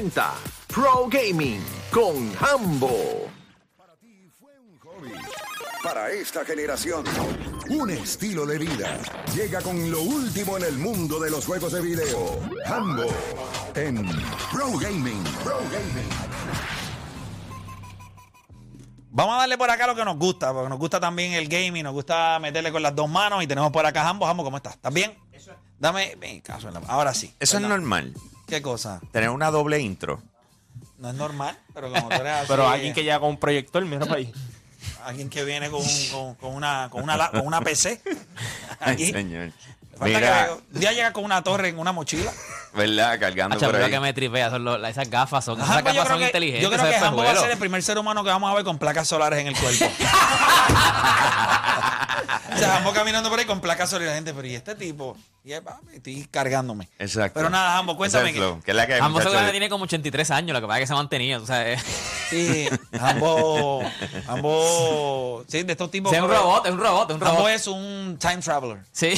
presenta Pro Gaming con Hambo. Para esta generación, un estilo de vida llega con lo último en el mundo de los juegos de video. Hambo en Pro Gaming. Pro Gaming. Vamos a darle por acá lo que nos gusta, porque nos gusta también el gaming, nos gusta meterle con las dos manos y tenemos por acá ambos, ambos, ¿cómo estás? ¿Estás bien? Dame mi caso. en la- Ahora sí. Eso es normal. ¿Qué cosa? Tener una doble intro. No es normal, pero como tú eres así, Pero alguien que llega con un proyector, mira para ahí. alguien que viene con, un- con, con una, con, una, la- con una PC. Ay, Aquí. señor. Falta Mira, que un día llega con una torre en una mochila. ¿verdad? Cargando Hacho, por ahí. que me tripea son los- esas gafas, son, esas yo gafas son que, inteligentes. yo creo que Hambo va a ser el primer ser humano que vamos a ver con placas solares en el cuerpo. o sea, Hambo caminando por ahí con placas solares. La gente, pero ¿y este tipo? Y es, papi, estoy cargándome. Exacto. Pero nada, Hambo, cuéntame es que- es la que seguramente tiene como 83 años, lo que pasa es que se ha mantenido. O sea, es, Sí, ambos, ambos, sí, de estos tipos. es un robot, es un robot, es un Ambos robot. es un time traveler. Sí.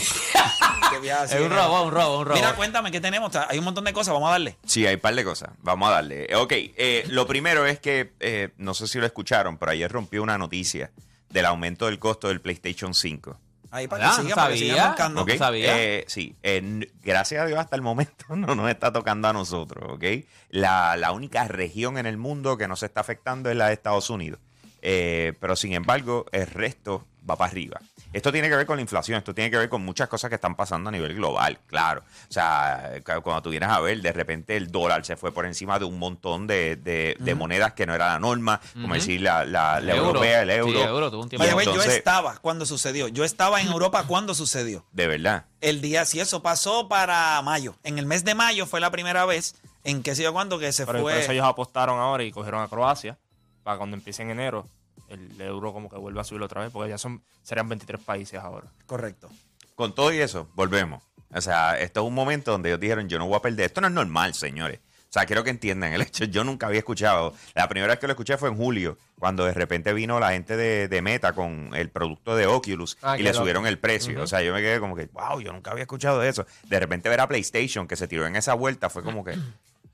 que viaja así es un el- robot, un robot, un robot. Mira, cuéntame, ¿qué tenemos? O sea, Hay un montón de cosas, vamos a darle. Sí, hay un par de cosas. Vamos a darle. Ok, eh, lo primero es que, eh, no sé si lo escucharon, pero ayer rompió una noticia del aumento del costo del PlayStation 5. Ahí para que sigan, para que sabía. Eh, sí, eh, gracias a Dios hasta el momento no nos está tocando a nosotros, ¿ok? La, la única región en el mundo que nos está afectando es la de Estados Unidos. Eh, pero sin embargo, el resto va para arriba. Esto tiene que ver con la inflación, esto tiene que ver con muchas cosas que están pasando a nivel global, claro. O sea, cu- cuando tú vienes a ver, de repente el dólar se fue por encima de un montón de, de- de monedas que no era la norma, como decir la, la- la El euro. europea, el euro. Sí, el euro tuvo un tiempo. Yo estaba cuando sucedió. Yo estaba en Europa cuando sucedió. De verdad. El día, si eso pasó para mayo. En el mes de mayo fue la primera vez en que sé yo cuándo que se Pero por fue. eso ellos apostaron ahora y cogieron a Croacia para cuando empiece en enero el euro como que vuelva a subir otra vez porque ya son serían 23 países ahora. Correcto. Con todo y eso, volvemos. O sea, esto es un momento donde ellos dijeron, yo no voy a perder. Esto no es normal, señores. O sea, quiero que entiendan el hecho. Yo nunca había escuchado. La primera vez que lo escuché fue en julio, cuando de repente vino la gente de, de Meta con el producto de Oculus Ah, y le subieron el precio. O sea, yo me quedé como que, wow, yo nunca había escuchado de eso. De repente ver a PlayStation que se tiró en esa vuelta fue como que,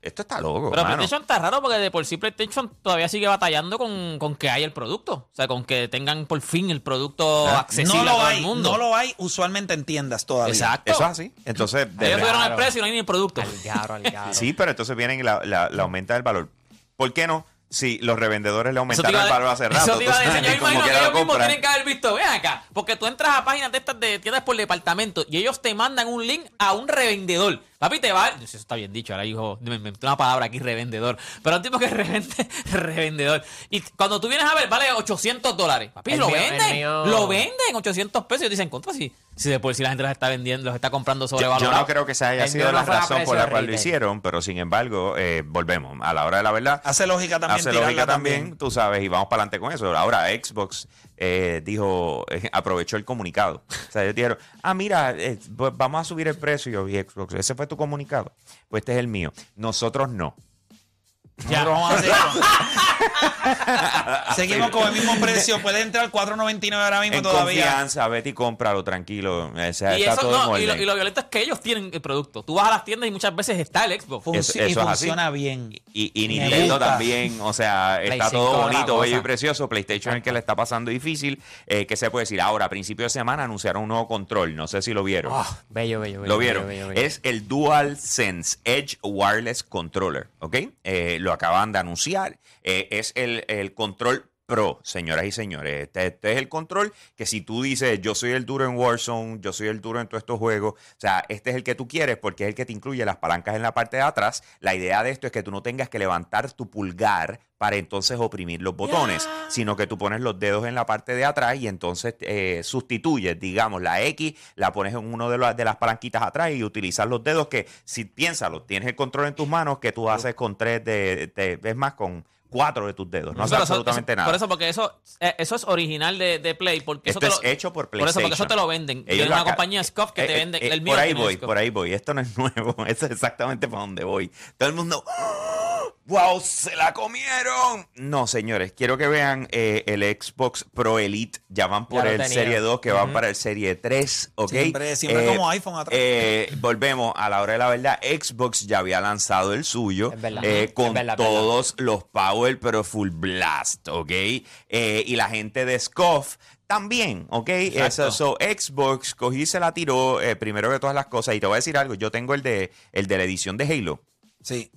esto está loco. Pero mano. PlayStation está raro porque de por sí PlayStation todavía sigue batallando con, con que haya el producto. O sea, con que tengan por fin el producto Ah, accesible No a lo todo hay, el mundo. no lo hay usualmente en tiendas todavía. Exacto. Eso es así. Entonces, de Ellos subieron el precio y no hay ni el producto. Sí, pero entonces vienen y la, la, la aumenta el valor. ¿Por qué no? Si los revendedores le Eso te aumentaron iba el a- valor hace rato. Eso te iba a entonces, decir. Yo como imagino que ellos mismos tienen que haber visto. Ven acá. Porque tú entras a páginas de estas de tiendas por departamento y ellos te mandan un link a un revendedor. Papi, te va. Eso está bien dicho. Ahora dijo. Me inventé una palabra aquí, revendedor. Pero un tipo que revende, revendedor. Y cuando tú vienes a ver, vale 800 dólares. Papi, El lo mío- venden. Lo venden 800 pesos. Y dicen, contra si, si de por si la gente los está vendiendo, los está comprando Yo, yo sobrevalorado. no creo que esa haya El sido la razón por la cual lo hicieron, pero sin embargo, eh, volvemos. A la hora de la verdad, Hace lógica también hace lógica también, tú sabes, y vamos para adelante con eso. Ahora Xbox eh, dijo, eh, aprovechó el comunicado. O sea, ellos dijeron, ah, mira, eh, pues vamos a subir el precio. Y Xbox, ese fue tu comunicado. Pues este es el mío. Nosotros no. Nosotros vamos a hacer eso. Seguimos con el mismo precio. Puede entrar 4.99 ahora mismo En todavía. confianza, vete y cómpralo, tranquilo. O sea, Y, está eso, todo en no, y, lo, orden. y lo violento es que ellos tienen el producto. Tú vas a las tiendas y muchas veces está el Xbox. Eso- y así. funciona bien. Y, Nintendo también, o sea, está 5 todo bonito, bello y precioso. PlayStation es el que le está pasando difícil. Eh, ¿Qué se puede decir? Ahora, a principio de semana anunciaron un nuevo control. No sé si lo vieron. Oh, bello, bello, bello. Lo vieron. bello, bello, bello. Es el DualSense Edge Wireless Controller, ¿ok? Eh, lo acaban de anunciar. Eh, es el, el control Pro, señoras y señores. Este, este es el control que si tú dices, yo soy el duro en Warzone, yo soy el duro en todos estos juegos, o sea, este es el que tú quieres porque es el que te incluye las palancas en la parte de atrás. La idea de esto es que tú no tengas que levantar tu pulgar para entonces oprimir los botones, sino que tú pones los dedos en la parte de atrás y entonces eh, sustituyes, digamos, la X, la pones en uno de, las de las palanquitas atrás y utilizas los dedos que, si piénsalo, tienes el control en tus manos que tú haces con tres de, de- es más, con cuatro de tus dedos. No hace eso- absolutamente eso- nada. Por eso, porque eso, eh, eso es original de, de Play. Porque Esto eso es te lo- hecho por Por eso, porque eso PlayStation. te lo venden. Ellos Tiene una compañía Scoff que Eh, te eh, vende. eh, el mío por ahí voy, por ahí voy. Esto no es nuevo. Esto es exactamente para donde voy. Todo el mundo. ¡Wow! ¡Se la comieron! No, señores, quiero que vean eh, el Xbox Pro Elite. Ya van por Ya lo el tenía. Serie 2, que van para el Serie 3, ¿ok? Siempre- siempre como iPhone atrás. eh, volvemos a la hora de la verdad. Xbox ya había lanzado el suyo Es verdad. eh, Es con verdad, es verdad. todos los Power, pero full blast, ¿ok? Eh, y la gente de Scoff también, ¿ok? Exacto. Eso, so, Xbox cogí y se la tiró eh, primero de todas las cosas. Y te voy a decir algo, yo tengo el de, el de la edición de Halo. Sí.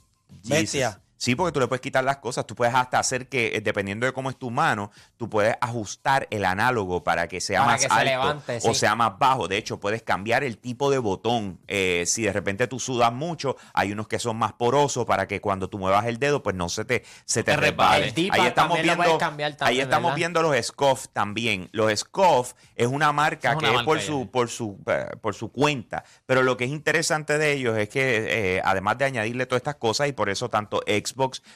Jesus. Sí, porque tú le puedes quitar las cosas. Tú puedes hasta hacer que, eh, dependiendo de cómo es tu mano, tú puedes ajustar el análogo para que sea Para más que se alto levante, o sí. sea más bajo. De hecho, puedes cambiar el tipo de botón. Eh, si de repente tú sudas mucho, hay unos que son más porosos para que cuando tú muevas el dedo, pues no se te, se te resbale. Ahí estamos también viendo, cambiar ahí también, estamos ¿verdad? viendo los Scoff también. Los Scoff es una marca Es una que es por ya. su, por su, eh, por su cuenta. Pero lo que es interesante de ellos es que, eh, además de añadirle todas estas cosas, y por eso tanto Xbox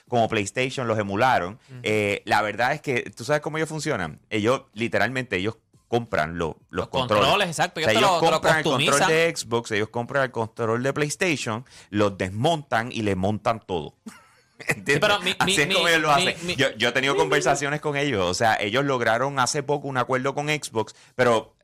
como PlayStation los emularon, eh, la verdad es que, ¿tú sabes cómo ellos funcionan? Ellos, literalmente, ellos compran lo- los, Los controles. controles, exacto. O sea, Ellos lo- compran el control de Xbox, ellos compran el control de PlayStation, los desmontan y le montan todo. ¿Entiendes? pero mi- Así mi- es como mi- ellos lo hacen. yo he tenido conversaciones con ellos. O sea, ellos lograron hace poco un acuerdo con Xbox, pero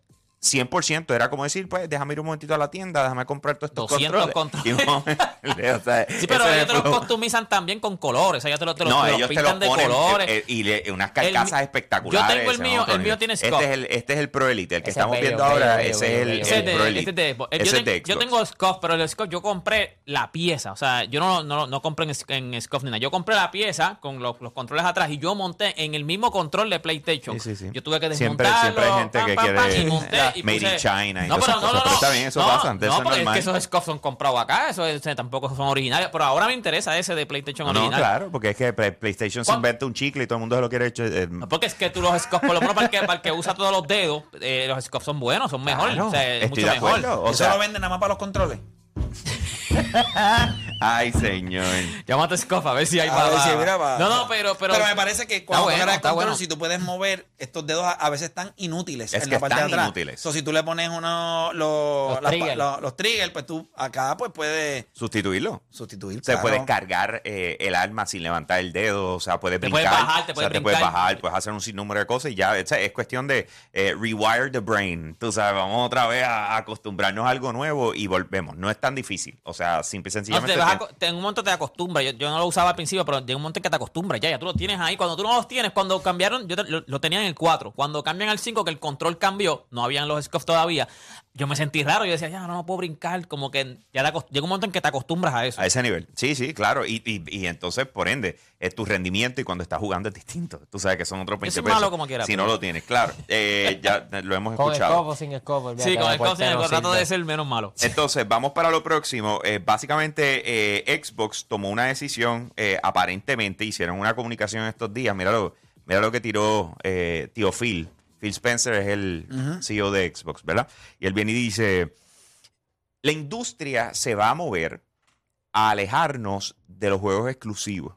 100% era como decir, pues déjame ir un momentito a la tienda, déjame comprar todos estos 200 controles. O sea, Sí, pero ellos te los customizan también con colores. O sea, ellos te los, te No, los ellos te pintan los ponen de colores. eh, y le- unas carcasas espectaculares. yo tengo el mío, el mío tiene este Scoff. es el Este es el Pro Elite, el que Ese estamos bello, viendo ahora, bello, ese bello, es el, bello, Ese es el de- Pro este Elite. es de Xbox. Ese yo, es de yo tengo Scoff, pero el Scoff yo compré la pieza. O sea, yo no, no, no compré en, en Scoff ni nada. Yo compré la pieza con los, los controles atrás y yo monté en el mismo control de PlayStation. Sí, sí, sí. Yo tuve que desmontarlo. siempre hay gente pam, que pam, pam, quiere y monté y Made in China y no, pero no, cosas, no, pero está bien, eso no, pasa, eso No, es pero es normal. que esos Scoff son comprados acá. Eso es- tampoco son originales. Pero ahora me interesa ese de PlayStation No, no, original. claro, porque es que Play- PlayStation se inventa un chicle y todo el mundo se lo quiere hecho. eh, No, Porque es que tú los Scoff, por lo menos para el que, para el que usa todos los dedos, eh, los Scoff son buenos, son mejores. claro, o sea, es estoy mucho de mejor. acuerdo. O Eso sea, lo venden nada más para los controles. ay, señor. Llámate Scoff a ver si hay A para- ver si No, no, pero, pero. me parece que cuando bueno, tú agarras el está control, bueno. si tú puedes mover, estos dedos a, a veces están inútiles Es en que la parte de están atrás. inútiles. So, si tú le pones uno, los, Los las pa- los triggers, pues tú acá pues puedes Sustituirlo. sustituir. Se claro. puede cargar eh, el arma sin levantar el dedo, o sea, puedes Te brincar. puedes bajar, te o sea, puedes te puedes brincar. bajar, puedes hacer un sinnúmero de cosas y ya, o sea, es cuestión de eh, rewire the brain. Tú sabes, vamos otra vez a, a acostumbrarnos a algo nuevo y volvemos. No es tan difícil. O sea, simple y No, sencillamente. te vas a en un momento te acostumbras. Yo, no lo usaba al principio, pero llega un momento en que te acostumbras. Ya, ya tú lo tienes ahí. Cuando tú no los tienes, cuando cambiaron, yo lo, lo tenía en el 4. Cuando cambian al 5, que el control cambió, no habían los scuffs todavía. Yo me sentí raro. Yo decía, ya no, no puedo brincar. Como que ya te llega un momento en que te acostumbras a eso. A ese nivel. Sí, sí, claro. Y, y, y entonces, por ende, es tu rendimiento y cuando estás jugando es distinto. Tú sabes que son otros 20 soy pesos. malo como quiera, Si pero- no lo tienes, claro. Eh, ya lo hemos Con escuchado. escopo o sin escopo. sí, con la el coach, puerta no el rato sirve. de ser menos malo. Entonces, vamos para lo próximo. Eh, básicamente, eh, Xbox tomó una decisión, eh, aparentemente, hicieron una comunicación estos días. Mira lo, mira lo que tiró eh, tío Phil. Phil Spencer es el CEO de Xbox, ¿verdad? Y él viene y dice, la industria se va a mover a alejarnos de los juegos exclusivos.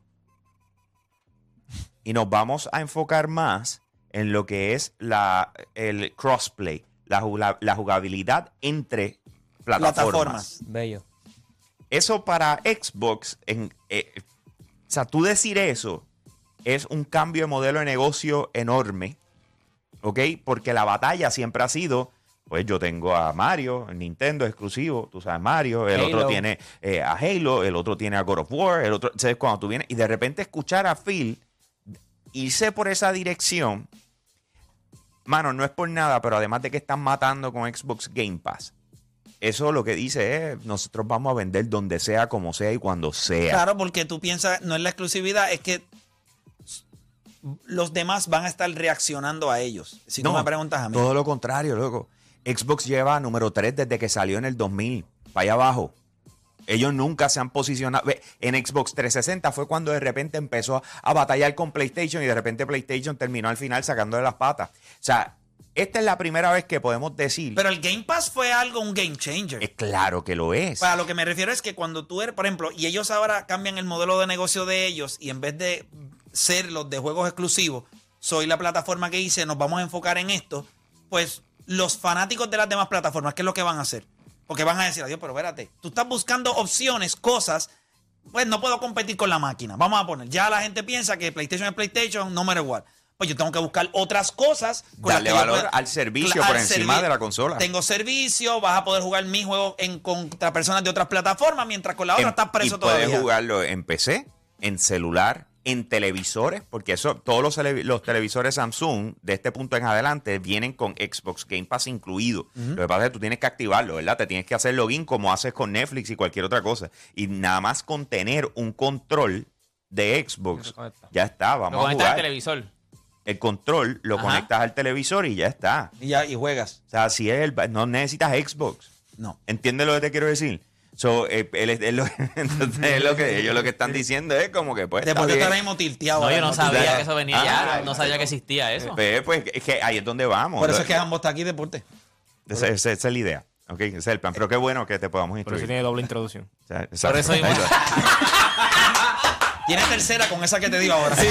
Y nos vamos a enfocar más en lo que es la, el crossplay, la, la jugabilidad entre plataformas. Plataformas. Bello. Eso para Xbox, en, eh, o sea, tú decir eso es un cambio de modelo de negocio enorme, ¿ok? Porque la batalla siempre ha sido, pues yo tengo a Mario, el Nintendo exclusivo, tú sabes Mario, el Halo. otro tiene eh, a Halo, el otro tiene a God of War, el otro, ¿sabes? Cuando tú vienes y de repente escuchar a Phil irse por esa dirección, mano, no es por nada, pero además de que están matando con Xbox Game Pass, eso lo que dice es, nosotros vamos a vender donde sea, como sea y cuando sea. Claro, porque tú piensas, no es la exclusividad, es que los demás van a estar reaccionando a ellos. Si No, tú me preguntas a mí. Todo lo contrario, loco. Xbox lleva número 3 desde que salió en el 2000, para allá abajo. Ellos nunca se han posicionado. En Xbox 360 fue cuando de repente empezó a batallar con PlayStation y de repente PlayStation terminó al final sacándole las patas. O sea, esta es la primera vez que podemos decir. Pero el Game Pass fue algo, un game changer. es claro que lo es. Para lo que me refiero es que cuando tú eres, por ejemplo, y ellos ahora cambian el modelo de negocio de ellos y en vez de ser los de juegos exclusivos, soy la plataforma que dice, nos vamos a enfocar en esto, pues los fanáticos de las demás plataformas, ¿qué es lo que van a hacer? Porque van a decir, adiós, pero espérate, tú estás buscando opciones, cosas pues no puedo competir con la máquina. Vamos a poner, ya la gente piensa que PlayStation es PlayStation, no matter what. Pues yo tengo que buscar otras cosas. con las Darle que valor al servicio por encima servi- de la consola. Tengo servicio, vas a poder jugar mi juego en contra personas de otras plataformas, mientras con la otra En- estás preso y puedes todavía. jugarlo en PC, en celular, en televisores, porque eso, todos los, televi- los televisores Samsung de este punto en adelante vienen con Xbox Game Pass incluido. Lo que pasa es que tú tienes que activarlo, ¿verdad? Te tienes que hacer login como haces con Netflix y cualquier otra cosa. Y nada más con tener un control de Xbox, ya está, Lo vamos a conectas al jugar. televisor. El control lo Ajá. conectas al televisor y ya está. Y ya, y juegas. O sea, así es, el- no necesitas Xbox. No. ¿Entiendes lo que te quiero decir? So, eh, él él lo- entonces es lo que ellos lo que están diciendo es como que pues. Después está de estar tilteado. No, yo ahora, no sabía que eso venía Ah, ya. No sabía que existía eso. Pues, pues, es que ahí es donde vamos. Por eso es que ambos está aquí deporte. Esa, esa- esa es la idea. Ok, ese es el plan. Pero qué bueno que te podamos Por instruir. eso tiene doble introducción. O sea, Por eso mismo. Tiene tercera con esa que te digo ahora.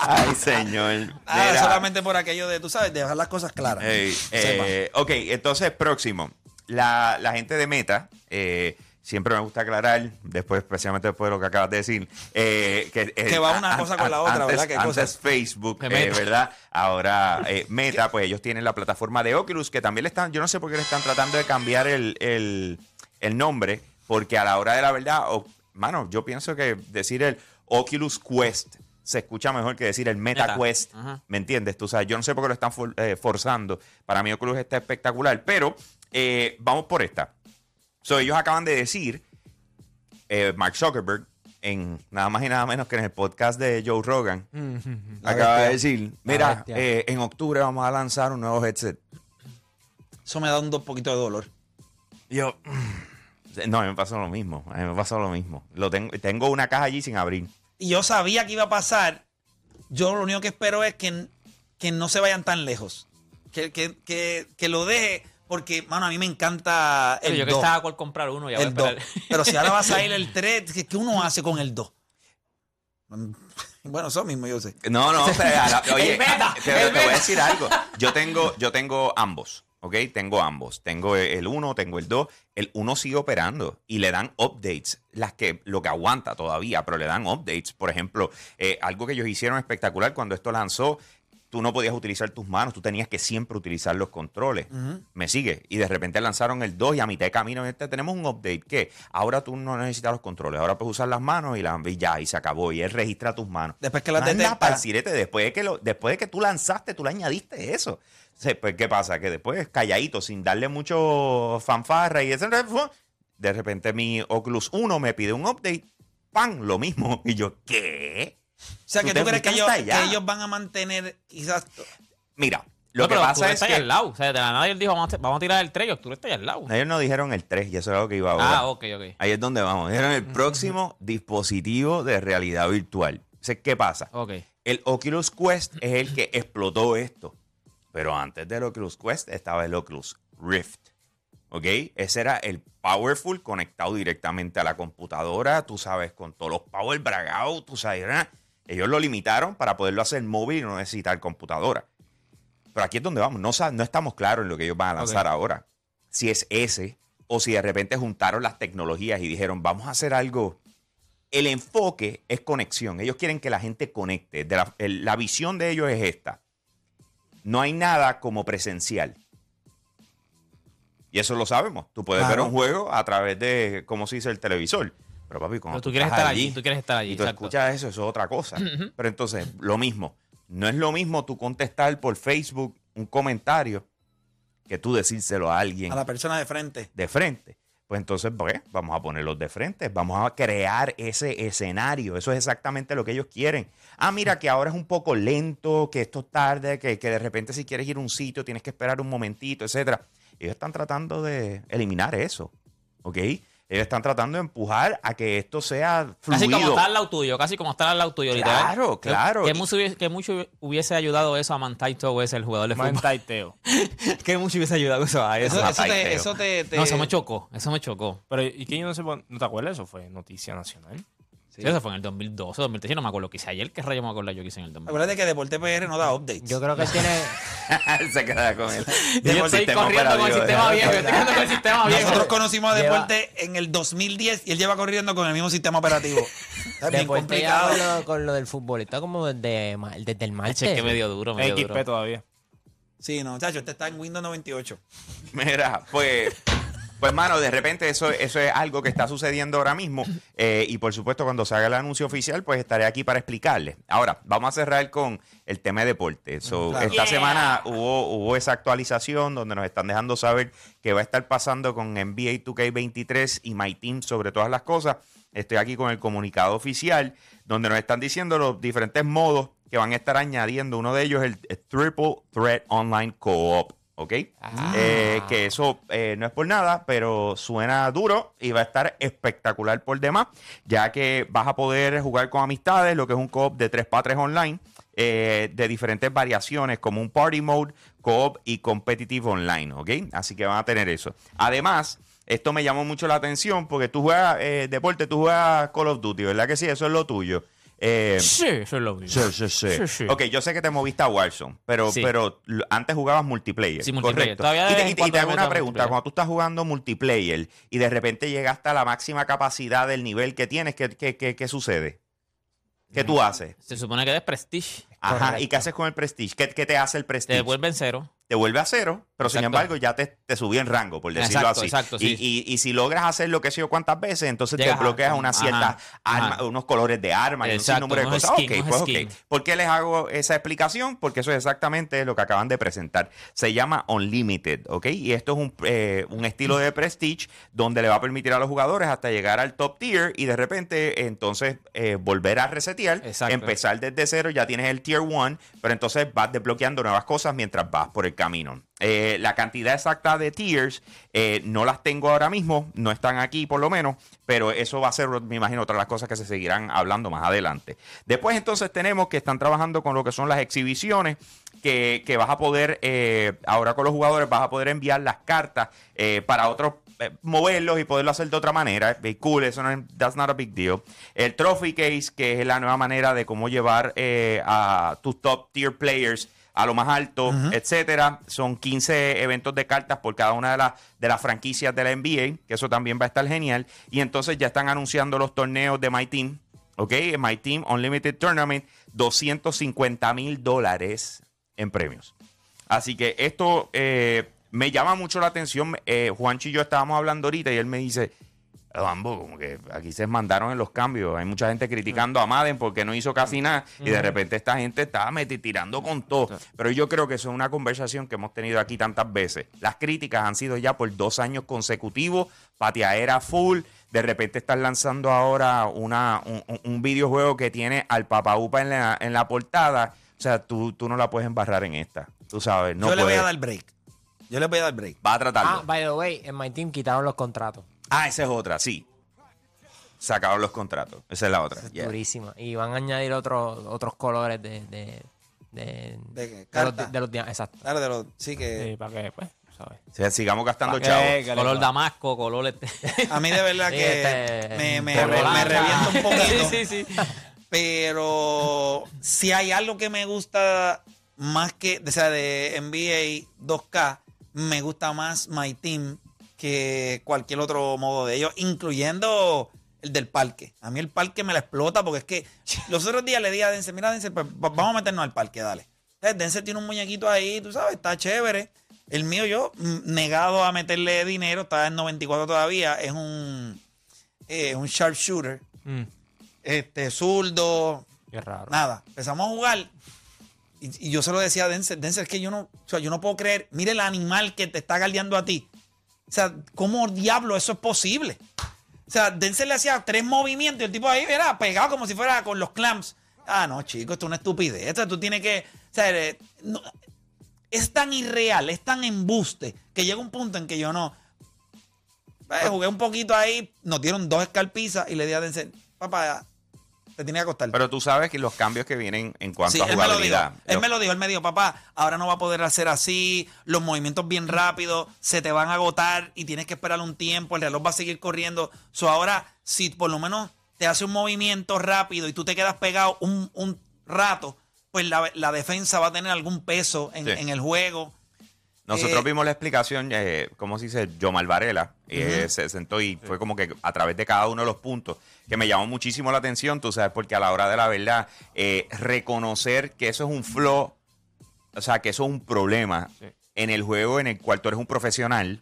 Ay, señor. Ah, Mira. solamente por aquello de, tú sabes, de dejar las cosas claras. Ey, eh, ok, entonces próximo. La, la gente de Meta, eh, siempre me gusta aclarar, después, especialmente después de lo que acabas de decir, eh, que, eh, Que va una a- cosa a- con la otra, antes, ¿verdad? ¿Qué antes cosas? Facebook, eh. ¿verdad? Ahora eh, Meta, pues ellos tienen la plataforma de Oculus, que también le están, yo no sé por qué le están tratando de cambiar el, el- el nombre, porque a la hora de la verdad, o- mano, yo pienso que decir el Oculus Quest se escucha mejor que decir el Meta, Meta. Quest. Ajá. ¿Me entiendes? Tú sabes, yo no sé por qué lo están for- eh, forzando. Para mí Oculus está espectacular, pero eh, vamos por esta. So, ellos acaban de decir, eh, Mark Zuckerberg, en nada más y nada menos que en el podcast de Joe Rogan, La acaba de decir, mira, eh, en octubre vamos a lanzar un nuevo headset. Eso me da un poquito de dolor. Yo, no, a mí me pasó lo mismo, a mí me pasó lo mismo. Lo tengo, tengo una caja allí sin abrir. Y yo sabía que iba a pasar. Yo lo único que espero es que, que no se vayan tan lejos. Que, que, que, que lo deje. Porque, mano, a mí me encanta el yo que 2. estaba por comprar uno, ya voy a El 2. Pero si ahora va a salir el 3, ¿qué, qué uno hace con el 2? Bueno, eso mismo yo sé. No, no, pero, oye, El beta, te, el te voy a decir algo. Yo tengo, yo tengo ambos, ¿ok? Tengo ambos. Tengo el 1, tengo el 2. El 1 sigue operando y le dan updates, las que, lo que aguanta todavía, pero le dan updates. Por ejemplo, eh, algo que ellos hicieron espectacular cuando esto lanzó, tú no podías utilizar tus manos, tú tenías que siempre utilizar los controles. Me sigue. Y de repente lanzaron el 2 y a mitad de camino este, tenemos un update que ahora tú no necesitas los controles, ahora puedes usar las manos y, la, y ya, y se acabó. Y él registra tus manos. Después que las detecta. después de que lo, después de que tú lanzaste, tú le añadiste eso. Pues, ¿qué pasa? Que después, calladito, sin darle mucho fanfarra y ese, de repente mi Oculus 1 me pide un update, ¡pam! Lo mismo. Y yo, ¿qué? O sea, que Tú crees que ellos, que ellos van a mantener quizás... Mira, lo No, que pero pasa Octubre es está ahí que al lado. O sea, de la nada él dijo, vamos a, vamos a tirar el 3 y Octubre está ahí al lado. ellos no dijeron el 3 y eso es algo que iba ahora. Ah, ok, ok. Ahí es donde vamos. Dijeron el próximo dispositivo de realidad virtual. Entonces, ¿qué pasa? Ok. El Oculus Quest es el que explotó esto. Pero antes del Oculus Quest estaba el Oculus Rift. ¿Ok? Ese era el Powerful conectado directamente a la computadora. Tú sabes, con todos los Power bragados, tú sabes. ¿verdad? Ellos lo limitaron para poderlo hacer móvil y no necesitar computadora. Pero aquí es donde vamos. No, no estamos claros en lo que ellos van a lanzar ahora. Si es ese o si de repente juntaron las tecnologías y dijeron, vamos a hacer algo el enfoque es conexión. Ellos quieren que la gente conecte. De la, el- la visión de ellos es esta. No hay nada como presencial. Y eso lo sabemos. Tú puedes Claro. ver un juego a través de, ¿cómo se dice? El televisor. Pero papi, cuando Pero tú quieres estás estar allí, tú quieres estar allí. y tú exacto. escuchas eso, eso es otra cosa. Pero entonces, lo mismo. No es lo mismo tú contestar por Facebook un comentario que tú decírselo a alguien A la persona de frente. de frente. Pues entonces, pues, vamos a ponerlos de frente, vamos a crear ese escenario. Eso es exactamente lo que ellos quieren. Ah, mira, que ahora es un poco lento, que esto es tarde, que, que de repente si quieres ir a un sitio tienes que esperar un momentito, etcétera. Ellos están tratando de eliminar eso, ¿ok? Ellos están tratando de empujar a que esto sea fluido. Casi como está al lado tuyo, casi como está al lado tuyo, literal. Claro, claro. Que, mucho, hubiese- que mucho hubiese ayudado eso a Mantaito, ese el jugador de fútbol. Mantaiteo. que mucho hubiese ayudado eso a Eso, eso. eso te, taiteo. eso te, te- No, eso me chocó, eso me chocó. Pero, ¿y yo no sé? por- ¿No te acuerdas? Eso fue noticia nacional. Sí, eso fue en el 2012, 2013. Yo no me acuerdo lo que hice ayer. ¿Qué rayo me acuerdo yo que hice en el 2012? Acuérdate que Deporte PR no da updates. Yo creo que él tiene. Se queda con él. Yo estoy Sistema corriendo con el sistema viejo. Yo estoy corriendo con el sistema viejo. Nosotros conocimos a Lleva- Deporte en el 2010 y él lleva corriendo con el mismo sistema operativo. Es bien complicado. con lo, con lo del fútbol. Está como desde, desde el martes. Che, que medio duro, medio XP duro. todavía. Sí, no, chacho, este está en Windows 98. Mira, pues, pues mano, de repente eso, eso es algo que está sucediendo ahora mismo. eh, y por supuesto, cuando se haga el anuncio oficial, pues estaré aquí para explicarles. Ahora, vamos a cerrar con el tema de deporte. So, Claro. Esta Yeah. semana hubo, hubo esa actualización donde nos están dejando saber qué va a estar pasando con NBA 2K23 y My Team sobre todas las cosas. Estoy aquí con el comunicado oficial donde nos están diciendo los diferentes modos que van a estar añadiendo. Uno de ellos es el, el Triple Threat Online Co-op. ¿Ok? Eh, que eso eh, no es por nada, pero suena duro y va a estar espectacular por demás, ya que vas a poder jugar con amistades, lo que es un co-op de 3 para 3 online, eh, de diferentes variaciones, como un Party Mode, co-op y Competitive Online, ¿ok? Así que van a tener eso. Además, esto me llamó mucho la atención porque tú juegas eh, deporte, tú juegas Call of Duty, ¿verdad que sí? Eso es lo tuyo. Eh, Sí, eso es lo mismo. Sí, sí, sí. Sí, sí. Ok, yo sé que te moviste a Warzone, pero, Sí. pero antes jugabas multiplayer. Sí, multiplayer. Correcto. Todavía y te, y y te hago una pregunta. Cuando tú estás jugando multiplayer y de repente llegaste a la máxima capacidad del nivel que tienes, ¿qué, qué, qué- qué sucede? ¿Qué tú haces? Se supone que es Prestige. Ajá. Correcto. ¿Y qué haces con el Prestige? ¿Qué, qué te hace el Te Prestige? devuelven cero. te vuelve a cero, pero sin embargo ya te, te subí en rango, por decirlo Exacto, así. exacto, y, sí. y- y si logras hacer lo que sé yo cuántas veces, entonces Llegas te bloqueas a- una ajá, cierta arma, ajá. unos colores de arma y un sinnúmero de cosas. skin, ok, pues skin. ok. ¿Por qué les hago esa explicación? Porque eso es exactamente lo que acaban de presentar. Se llama Unlimited, ¿ok? Y esto es un, eh, un estilo de Prestige donde le va a permitir a los jugadores hasta llegar al top tier y de repente entonces eh, volver a resetear, empezar desde cero, ya tienes el tier 1, pero entonces vas desbloqueando nuevas cosas mientras vas por el camino. Eh, la cantidad exacta de tiers eh, no las tengo ahora mismo, no están aquí por lo menos, pero eso va a ser, me imagino, otra de las cosas que se seguirán hablando más adelante. Después entonces tenemos que están trabajando con lo que son las exhibiciones, que, que vas a poder, eh, ahora con los jugadores vas a poder enviar las cartas eh, para otros moverlos y poderlo hacer de otra manera. Es cool, eso no es, that's not a big deal. El Trophy Case, que es la nueva manera de cómo llevar eh, a tus top tier players a lo más alto, etcétera. Son 15 eventos de cartas por cada una de, las de las franquicias de la NBA, que eso también va a estar genial. Y entonces ya están anunciando los torneos de My Team, ¿ok? My Team Unlimited Tournament, 250 mil dólares en premios. Así que esto eh, me llama mucho la atención. Eh, Juancho y yo estábamos hablando ahorita y él me dice, Bambo, como que aquí se mandaron en los cambios. Hay mucha gente criticando a Madden porque no hizo casi nada y de repente esta gente estaba tirando con todo. Pero yo creo que eso es una conversación que hemos tenido aquí tantas veces. Las críticas han sido ya por dos años consecutivos, pateadera full. De repente estás lanzando ahora una, un, un- videojuego que tiene al Papa Upa en la, en la portada. O sea, tú, tú no la puedes embarrar en esta. Tú sabes, no Yo le voy a dar break. Yo le voy a dar break. Va a tratarlo. Ah, by the way, en My Team quitaron los contratos. Ah, esa es otra, sí. Sacaron los contratos. Esa es la otra. Es Yeah. durísima. Y van a añadir otros otros colores de. de, de, ¿De qué? de los, de los Exacto. Claro, de los, sí que Sí, para que, pues, ¿sabes? Sigamos gastando ¿Para chavos. Color damasco, color este. a mí de verdad que este, me, me, por me revienta un poquito. sí, sí, sí. Pero si hay algo que me gusta más que, o sea, de NBA 2K, me gusta más My Team que cualquier otro modo de ellos, incluyendo el del parque. A mí el parque me la explota porque es que los otros días le di a Denzel, mira Denzel, pues va- vamos a meternos al parque, dale. Entonces, Denzel tiene un muñequito ahí, tú sabes, está chévere. El mío yo, mm, negado a meterle dinero, está en 94 todavía, es un, eh, un sharpshooter, Mm, este, zurdo, qué raro. Nada, empezamos a jugar y, yo se lo decía a Denzel, Denzel, es que yo no, o sea, yo no puedo creer, mire el animal que te está guardiando a ti. O sea, ¿cómo diablo eso es posible? O sea, Denzel le hacía tres movimientos y el tipo ahí era pegado como si fuera con los clamps. Ah, no, chico, esto es una estupidez. Esto tú tienes que. O sea, eh, es tan irreal, es tan embuste que llega un punto en que yo no. Eh, jugué un poquito ahí, nos dieron dos escalpizas y le di a Denzel, papá, te tenía que acostar. Pero tú sabes que los cambios que vienen en cuanto Sí, a él me lo dijo. jugabilidad. Él me lo dijo, él me dijo, papá, ahora no va a poder hacer así, los movimientos bien rápidos, se te van a agotar y tienes que esperar un tiempo, el reloj va a seguir corriendo. So ahora, si por lo menos te hace un movimiento rápido y tú te quedas pegado un, un rato, pues la, la defensa va a tener algún peso en, Sí. en el juego. Nosotros Eh, vimos la explicación, eh, ¿cómo se dice? Yomar Varela eh, se sentó y fue como que a través de cada uno de los puntos que me llamó muchísimo la atención, tú sabes, porque a la hora de la verdad, eh, reconocer que eso es un flow, o sea, que eso es un problema Sí. en el juego en el cual tú eres un profesional.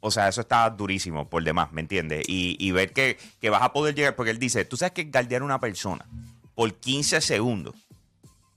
O sea, eso está durísimo por demás, ¿me entiendes? Y, y ver que, que vas a poder llegar, porque él dice, tú sabes que galdear a una persona por 15 segundos,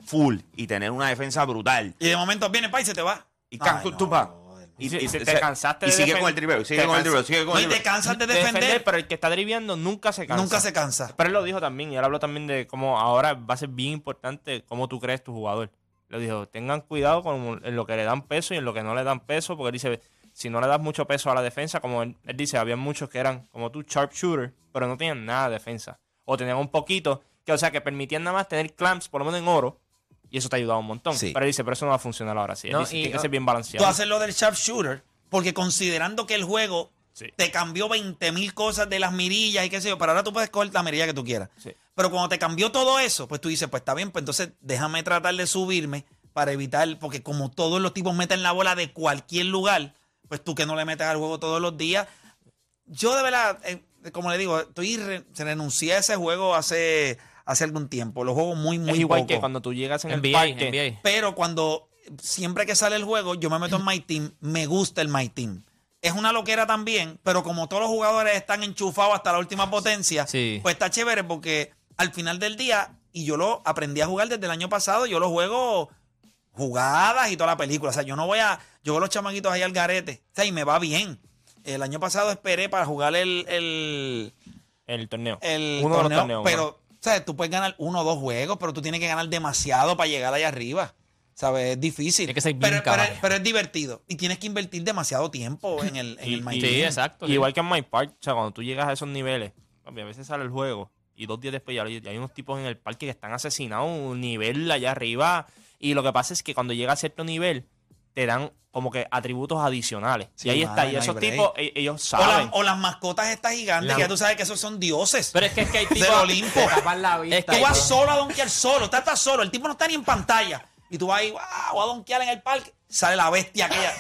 full, y tener una defensa brutal, Y de momento viene pa y se te va. Y Ay, no, brother. Y, y- te- y- te cansaste y de sigue defen- con el dribble, sigue con el dribble, sigue con No, el y te cansas de de defender. pero el que está driviando nunca se cansa. Nunca se cansa. Pero él lo dijo también, y él habló también de cómo ahora va a ser bien importante cómo tú crees tu jugador. Lo dijo, tengan cuidado con en lo que le dan peso y en lo que no le dan peso, porque él dice, si no le das mucho peso a la defensa, como él, él dice, había muchos que eran como tú, sharpshooter, pero no tenían nada de defensa. O tenían un poquito, que o sea, que permitían nada más tener clamps, por lo menos en oro, y eso te ayudaba un montón. Sí. Pero él dice, pero eso no va a funcionar ahora sí. Él No, dice, y- tiene que ser bien Tú balanceado. haces lo del sharpshooter, porque considerando que el juego Sí. te cambió 20 mil cosas de las mirillas y qué sé yo, pero ahora tú puedes coger la mirilla que tú quieras. Sí. Pero cuando te cambió todo eso, pues tú dices, pues está bien, pues entonces déjame tratar de subirme para evitar, porque como todos los tipos meten la bola de cualquier lugar, pues tú que no le metes al juego todos los días. Yo de verdad, eh, como le digo, estoy re- se renuncié a ese juego hace, hace algún tiempo. Lo juego muy, muy es igual poco. que cuando tú llegas en el parque. NBA. Pero cuando siempre que sale el juego, yo me meto en My Team, me gusta el My Team. Es una loquera también, pero como todos los jugadores están enchufados hasta la última potencia, Sí. pues está chévere porque al final del día, y yo lo aprendí a jugar desde el año pasado, yo lo juego jugadas y toda la película. O sea, yo no voy a. Yo veo los chamaquitos ahí al garete. O sea, y me va bien. El año pasado esperé para jugar el, el, El torneo. el Uno de los torneo, torneos. pero, ¿sabes? Tú puedes ganar uno o dos juegos, pero tú tienes que ganar demasiado para llegar allá arriba. ¿Sabes? Es difícil. Tienes que ser bien pero, pero- caballo. pero es divertido. Y tienes que invertir demasiado tiempo en el, en Y- el My y-. Sí, exacto. sí. Igual que en My Park, o sea, cuando tú llegas a esos niveles, a veces sale el juego y dos días después ya hay, ya hay unos tipos en el parque que están asesinados a un nivel allá arriba. Y lo que pasa es que cuando llega a cierto nivel, te dan como que atributos adicionales. Sí, y ahí está. Y esos break. tipos, e- ellos O, la- saben. o las mascotas estas gigantes, La- que ya tú sabes que esos son dioses Pero es que, es que hay del tipos. Olimpo. La vista. Es que Tú vas solo a donkear solo, estás solo, el tipo no está ni en pantalla. Y tú vas ahí, wow, a donkear en el parque, sale la bestia aquella.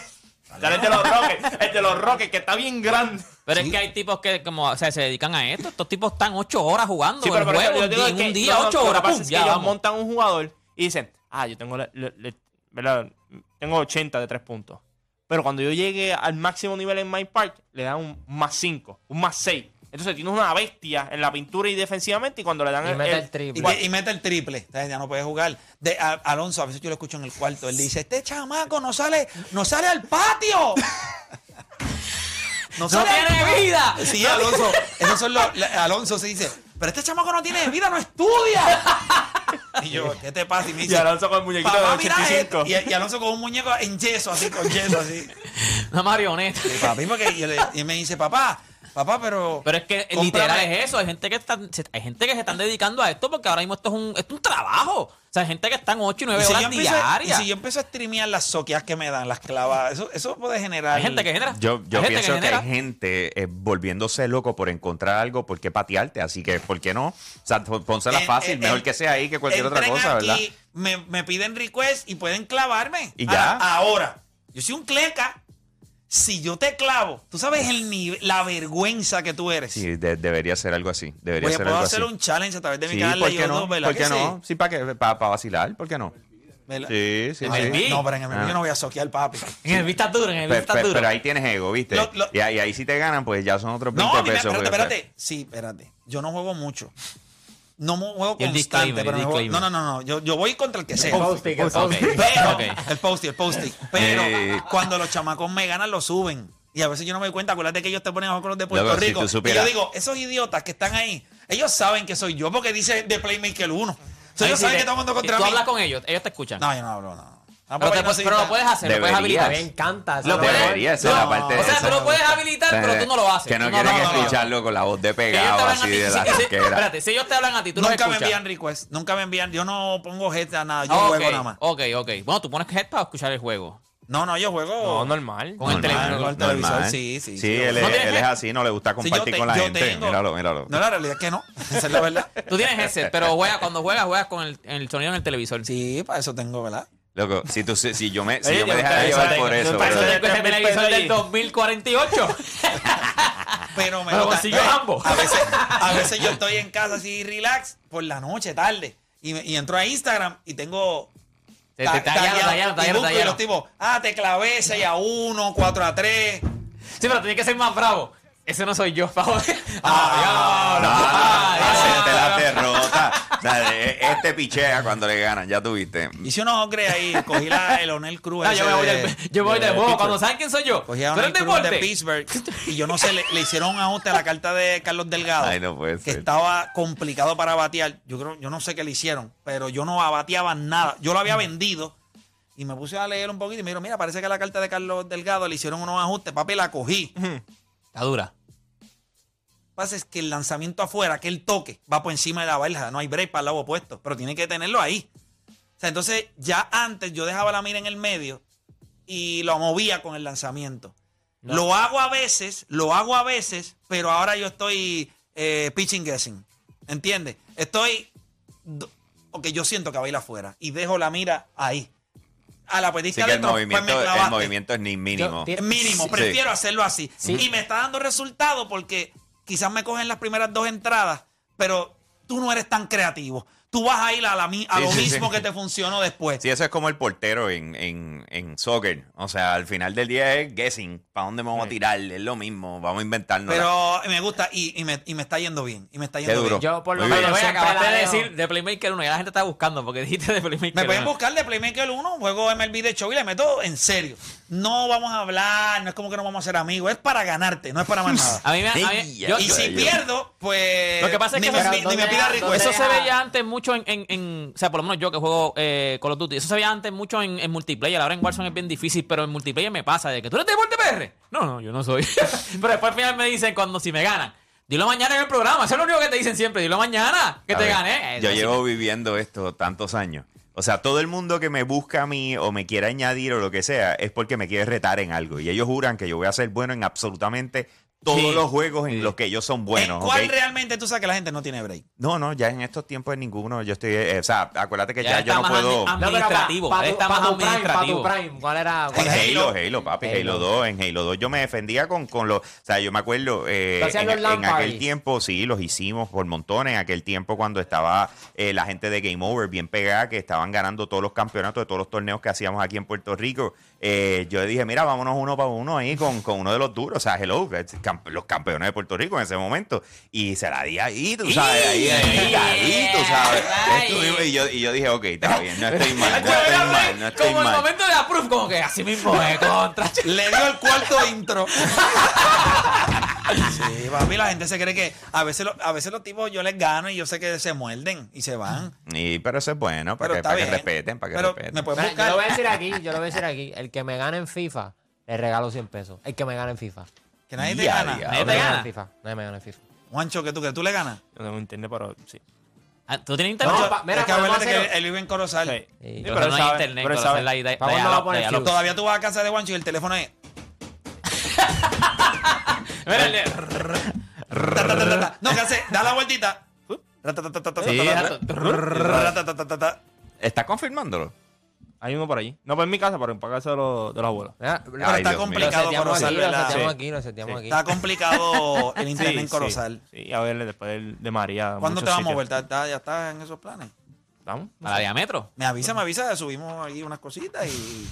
Dale el de los Rockets, el de los Rockets, que está bien grande. Pero es que hay tipos que como, o sea, se dedican a esto. Estos tipos están ocho horas jugando Sí, el pero, pero juego yo un digo día- en un ocho horas. ellos montan un jugador y dicen, ah, yo tengo, ¿verdad? Tengo 80 de tres puntos. Pero cuando yo llegue al máximo nivel en My Park, le dan un más 5, un más 6. Entonces tienes una bestia en la pintura y defensivamente y cuando le dan Y mete el triple. Y, mete el triple. Entonces ya no puede jugar. De, a- Alonso, a veces yo lo escucho en el cuarto. Él dice: Este chamaco no sale, no sale al patio. No, ¡No sale al tiene patio". vida! Sí, Alonso. Esos son los. Alonso se dice: Pero este chamaco no tiene vida, no estudia. Y yo, ¿qué te pasa? Y me Y dice: Alonso con el muñequito Papá, de mira 85. esto. Y, y Alonso con un muñeco en yeso, así, con yeso, así. Una marioneta. Y papi, porque yo le- y me dice: Papá, papá, pero. Pero es que Cómprame- literal es eso. Hay gente que está, se- hay gente que se están dedicando a esto porque ahora mismo esto es un, esto es un trabajo. O sea, hay gente que están 8 y 9 Y si, yo horas empiezo, y diarias. si yo empiezo a streamear las soqueas que me dan, las clavas, eso, eso puede generar. Hay gente que genera. Yo, pienso que, genera. hay gente eh, volviéndose loco por encontrar algo por qué patearte, así que ¿por qué no? O sea, pónsela En- fácil, en- mejor en- que sea ahí que cualquier otra cosa, aquí, ¿verdad? Me, me piden request y pueden clavarme. Y ya. Ahora, yo soy un cleca. Si yo te clavo, tú sabes el nivel, la vergüenza que tú eres. Sí, de- debería ser algo así, debería Voy a ser puedo algo hacer así. un challenge a través de mi Sí, canal ¿por de qué YouTube, no? ¿verdad? ¿Por qué no? Sí, para que para vacilar, ¿por qué no? ¿Verdad? Sí, sí, En sí. No, pero en el Ah. yo no voy a soquear, papi. En el vista duro, en el vista duro. pero ahí tienes ego, ¿viste? Lo- lo- y, ahí, ahí si te ganan, pues ya son otros 20 No, pesos. espérate, pues, espérate. Sí, espérate. Yo no juego mucho. No mo- juego el constante, pero el me juego-. No, no, no, no. Yo, yo voy contra el que sea. Posting, el posting. Pero, el posty, el. Pero Eh. cuando los chamacos me ganan, lo suben. Y a veces yo no me doy cuenta. Acuérdate que ellos te ponen a jugar con los de Puerto Rico. tú y yo digo, esos idiotas que están ahí, ellos saben que soy yo porque dice de Playmaker 1. O sea, ellos sí saben te- que jugando y contra Tú mí. hablas con ellos, ellos te escuchan. No, yo no hablo, no. Ah, yo no pero lo puedes hacer, lo puedes Deberías. habilitar. Me encanta. Lo puedes- Debería, esa es la parte O sea, tú lo puedes habilitar, pero tú no lo haces. Que no quieren no, no, no. escucharlo con la voz de Que ellos te pegado hablan a así ti, de sí, la que sí, ronquera. Espérate, si ellos te hablan a ti, tú Nunca me envían request. Nunca me envían. Yo no pongo head a nada. Yo Ah, juego nada más. ok, ok. Bueno, tú pones head para escuchar el juego. No, no, yo juego. No, normal. Con el televisor. con el televisor, Normal. sí, sí. Sí, él, ¿No es, él así, no le gusta Sí, compartir te- con la gente. tengo- Míralo, míralo. No, la realidad es que no. Esa es la verdad. Tú tienes headset, pero juega, cuando juegas, juegas con el, el sonido en el televisor. Sí, para eso tengo, ¿verdad? Loco, si, tú, si yo me, si Oye, yo me yo dejara llevar por eso, Para tengo televisor del allí. 2048. Pero me eh, ambos. A veces, a veces yo estoy en casa así, relax, por la noche, tarde. Y, me- y entro a Instagram y tengo. Te- ta- y los tipos, ah, te clavé 6 a 1, 4 a 3. Sí, pero tiene que ser más bravo. Ese no soy yo, pa' joder. Ah, No, no, no, Ah, no, derrota. O sea, e- este pichea cuando le ganan, ya tuviste. Hice unos ogres ahí, cogí la, el Onel Cruz. No, yo me voy de- del, yo voy de. Pittsburgh. Cuando saben quién soy yo. Cogí a Cruz de. Pittsburgh. Y yo no sé, le, le hicieron un ajuste a la carta de Carlos Delgado. Ay, no puede que ser. estaba complicado para batear. Yo creo, yo no sé qué le hicieron, pero yo no bateaba nada. Yo lo había vendido y me puse a leer un poquito y me dijeron, mira, parece que a la carta de Carlos Delgado le hicieron unos ajustes. Papi, la cogí. Está dura. Lo que pasa es que el lanzamiento afuera, que el toque, va por encima de la verja. No hay break para el lado opuesto, pero tiene que tenerlo ahí. O sea, entonces ya antes yo dejaba la mira en el medio y lo movía con el lanzamiento. Lo hago a veces, lo hago a veces, pero ahora yo estoy eh, pitching guessing. ¿Entiendes? Estoy. Ok, yo siento que va a ir afuera y dejo la mira ahí. A la Sí petita que el pues movimiento, el clavaste. movimiento es ni mínimo. Yo- mínimo, Sí. prefiero hacerlo así. Sí. Y me está dando resultado porque quizás me cogen las primeras dos entradas, pero tú no eres tan creativo. Tú vas a ir a, la, lo sí, mismo sí. que te funcionó después. Sí, eso es como el portero en, en, en soccer. O sea, al final del día es guessing. ¿Para dónde me vamos a tirar? Es lo mismo. Vamos a inventarnos. Pero me gusta y, y me, y me está yendo bien. Y me está Qué yendo duro. bien. Yo por lo menos acabaste la de decir de Playmaker 1. Ya la gente está buscando porque dijiste de Playmaker Me pueden 1. buscar de Playmaker 1, juego MLB de show y le meto en serio. No vamos a hablar, no es como que no vamos a ser amigos, es para ganarte, no es para más nada. A mí me. A mí, yo- y yo- si yo- pierdo, pues. Lo que pasa es ni que me, eso- ni- ni me ¿dónde pida rico. Eso se veía antes mucho en, en, en- O sea, por lo menos yo que juego eh, Call of Duty. Eso se veía antes mucho en, en multiplayer. Ahora en Warzone es bien difícil, pero en multiplayer me pasa de que tú eres deporte No, no, yo no soy. pero después al final me dicen cuando si me ganan. Dilo mañana en el programa. Eso es lo único que te dicen siempre. Dilo mañana que A te ver, gané. Yo sí. llevo viviendo esto tantos años. O sea, todo el mundo que me busca a mí o me quiere añadir o lo que sea es porque me quiere retar en algo. Y ellos juran que yo voy a ser bueno en absolutamente todos Sí. los juegos en los que ellos son buenos. ¿En cuál ¿ok? realmente tú sabes que la gente no tiene break? No, no, ya en estos tiempos en ninguno. Yo estoy. eh, o sea, acuérdate que Ya ya, está yo no puedo. admi- No, pero pa- Administrativo, pa tu- está pa más prime, administrativo. pa tu prime, ¿Cuál era? En cuál era? Halo, Halo. Halo, papi, Halo. Halo. 2. En Halo 2 yo me defendía con, con los. O sea, yo me acuerdo. eh, en, en aquel tiempo, sí, los hicimos por montones. En aquel tiempo, cuando estaba eh, la gente de Game Over bien pegada, que estaban ganando todos los campeonatos de todos los torneos que hacíamos aquí en Puerto Rico. eh, yo dije, mira, vámonos uno para uno ahí con, con uno de los duros. O sea, Hello, camp- los campeones de Puerto Rico en ese momento. Y se la di ahí, tú sabes, ahí, ahí, ahí, tú sabes. Y, yo, y yo dije, ok, está bien, no estoy mal, no estoy mal, no estoy como el mal. momento de la proof, como que así mismo es contra. Le dio el cuarto intro. sí, papi, la gente se cree que a veces, lo- a veces los tipos yo les gano y yo sé que se muerden y se van. Y, pero eso es bueno, para, Pero que, para respeten, para que Pero respeten. me pueden Mira, yo buscar. lo voy a decir aquí, yo lo voy a decir aquí. El que me gane en FIFA, le regalo 100 pesos. El que me gane en FIFA. Que nadie te gana. Nadie te me gana FIFA. Nadie me gana en FIFA. Juancho, ¿qué tú crees? ¿Tú le ganas? Yo tengo internet, pero sí. Ah, ¿Tú tienes internet? Juancho, mira, es que podemos acuérdate que él vive en Corozal. Sí. Sí. Sí, Pero, pero no hay sabe, internet, pero conocer sabe. la idea. Vamos, de- no fuse. Todavía tú vas a casa de Juancho y el teléfono es. Mira, el de- ta, ta, ta, ta, ta. No, ¿qué hace? Da la vueltita. Ra, ta, ta, ta, ta, ta, Sí, ta, ta, exacto. ra, ta, ta, ta, ta, ta. ¿Estás confirmándolo? Hay uno por allí. No por mi casa, pero en para casa de los, de Pero Ay, está Dios complicado Corozal. Está complicado el internet en Sí, Corozal. Sí, sí, a ver, después de María. ¿Cuándo te vas a mover? ¿Está- está- ¿Ya estás en esos planes? ¿Vamos? a la diámetro. Me avisa, me avisa, subimos ahí unas cositas y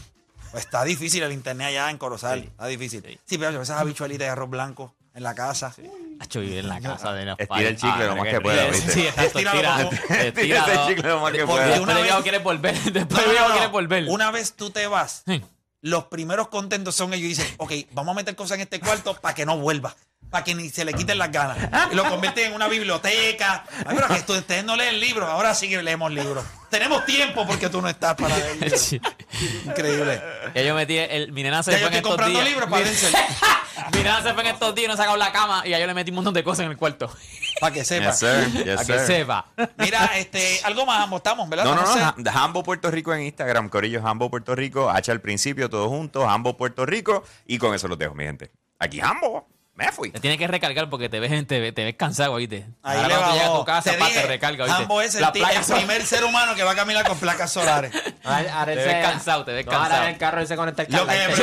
pues, está difícil el internet allá en Corozal. Sí. Está difícil. Sí, Sí. pero esas habichuelitas de arroz blanco en la casa. Hacho, vive en la casa de los Estira el chicle lo más que pueda, Sí, ¿viste? Sí, exacto. Estira, estira ese chicle lo más que Porque pueda. Después una de vez- quieres volver. Después quieres volver. Una vez tú te vas, Sí. los primeros contentos son ellos y dicen, ok, vamos a meter cosas en este cuarto para que no vuelva. Para que ni se le quiten las ganas. Y lo convierten en una biblioteca. Ay, pero que ustedes no leen libros. Ahora sí que leemos libros. Tenemos tiempo porque tú no estás para. Sí. Increíble. Ya yo metí el. Mi nena se Ya yo fue en estoy estos comprando días. libros para. Mi nena se fue en estos días y no he sacado la cama y ya yo le metí un montón de cosas en el cuarto. Para que sepa. Yes, sir. Yes, A que sir. sepa. Mira, este, algo más, ambos estamos, ¿verdad? No, no, no. Ha- Hambo Puerto Rico en Instagram, Corillo Hambo Puerto Rico, H al principio, todos juntos, Hambo Puerto Rico. Y con eso los dejo, mi gente. Aquí Hambo. Me fui. Te tienes que recargar porque te ves, te, te ves cansado, ¿oíste? Ahí Ahora le cuando va. llegas a tu casa, Te pa, dije, te recarga, ¿oíste? Hambo es el, La placa el solar. primer ser humano que va a caminar con placas solares. Ahora, ahora Te ves cansado, te ves No, Ahora cansado. en el carro él se conecta el Lo que me.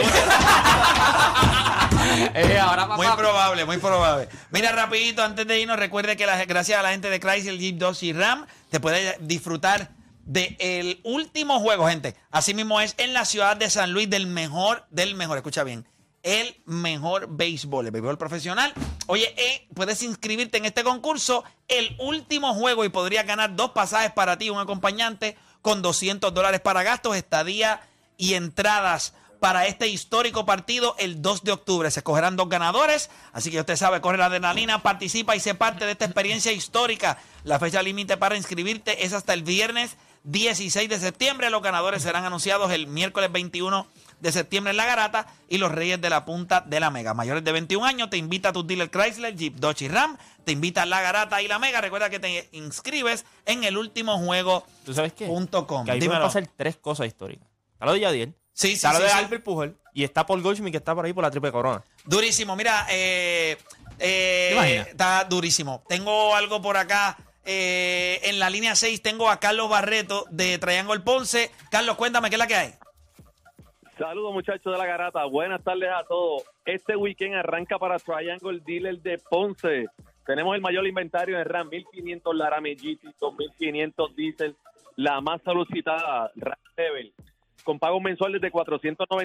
Eh, ahora, papá, Muy probable, muy probable. Mira, rapidito, antes de irnos, recuerde que la- gracias a la gente de Chrysler, Jeep Dodge y Ram, te puedes disfrutar del último juego, gente. Así mismo es en la ciudad de San Luis, del mejor, del mejor, escucha bien, el mejor béisbol, el béisbol profesional. Oye, eh, puedes inscribirte en este concurso, el último juego, y podrías ganar dos pasajes para ti, un acompañante, con 200 dólares para gastos, estadía y entradas para este histórico partido el 2 de octubre. Se escogerán dos ganadores, así que usted sabe, corre la adrenalina, participa y se parte de esta experiencia histórica. La fecha límite para inscribirte es hasta el viernes 16 de septiembre. Los ganadores serán anunciados el miércoles 21 de septiembre en La Garata y los Reyes de la Punta de la Mega. Mayores de 21 años, te invita a tu dealer Chrysler, Jeep, Dodge y Ram. Te invita a La Garata y La Mega. Recuerda que te inscribes en el último juego. ¿Tú sabes qué? Punto com. Que ahí Dímelo. pueden pasar tres cosas históricas. Está lo de Yadiel. Sí, sí, Está lo sí, de sí. Albert Pujol. Y está Paul Goldschmidt que está por ahí por la triple corona. Durísimo, mira, eh, eh, está durísimo. Tengo algo por acá. eh, en la línea 6 tengo a Carlos Barreto de Triangle Ponce. Carlos, cuéntame, ¿qué es la que hay? Saludos muchachos de la garata, buenas tardes a todos. Este weekend arranca para Triangle Dealer de Ponce. Tenemos el mayor inventario en RAM, 1500 Laramie GT, 2500 Diesel, la más solicitada RAM Level, con pagos mensuales de 499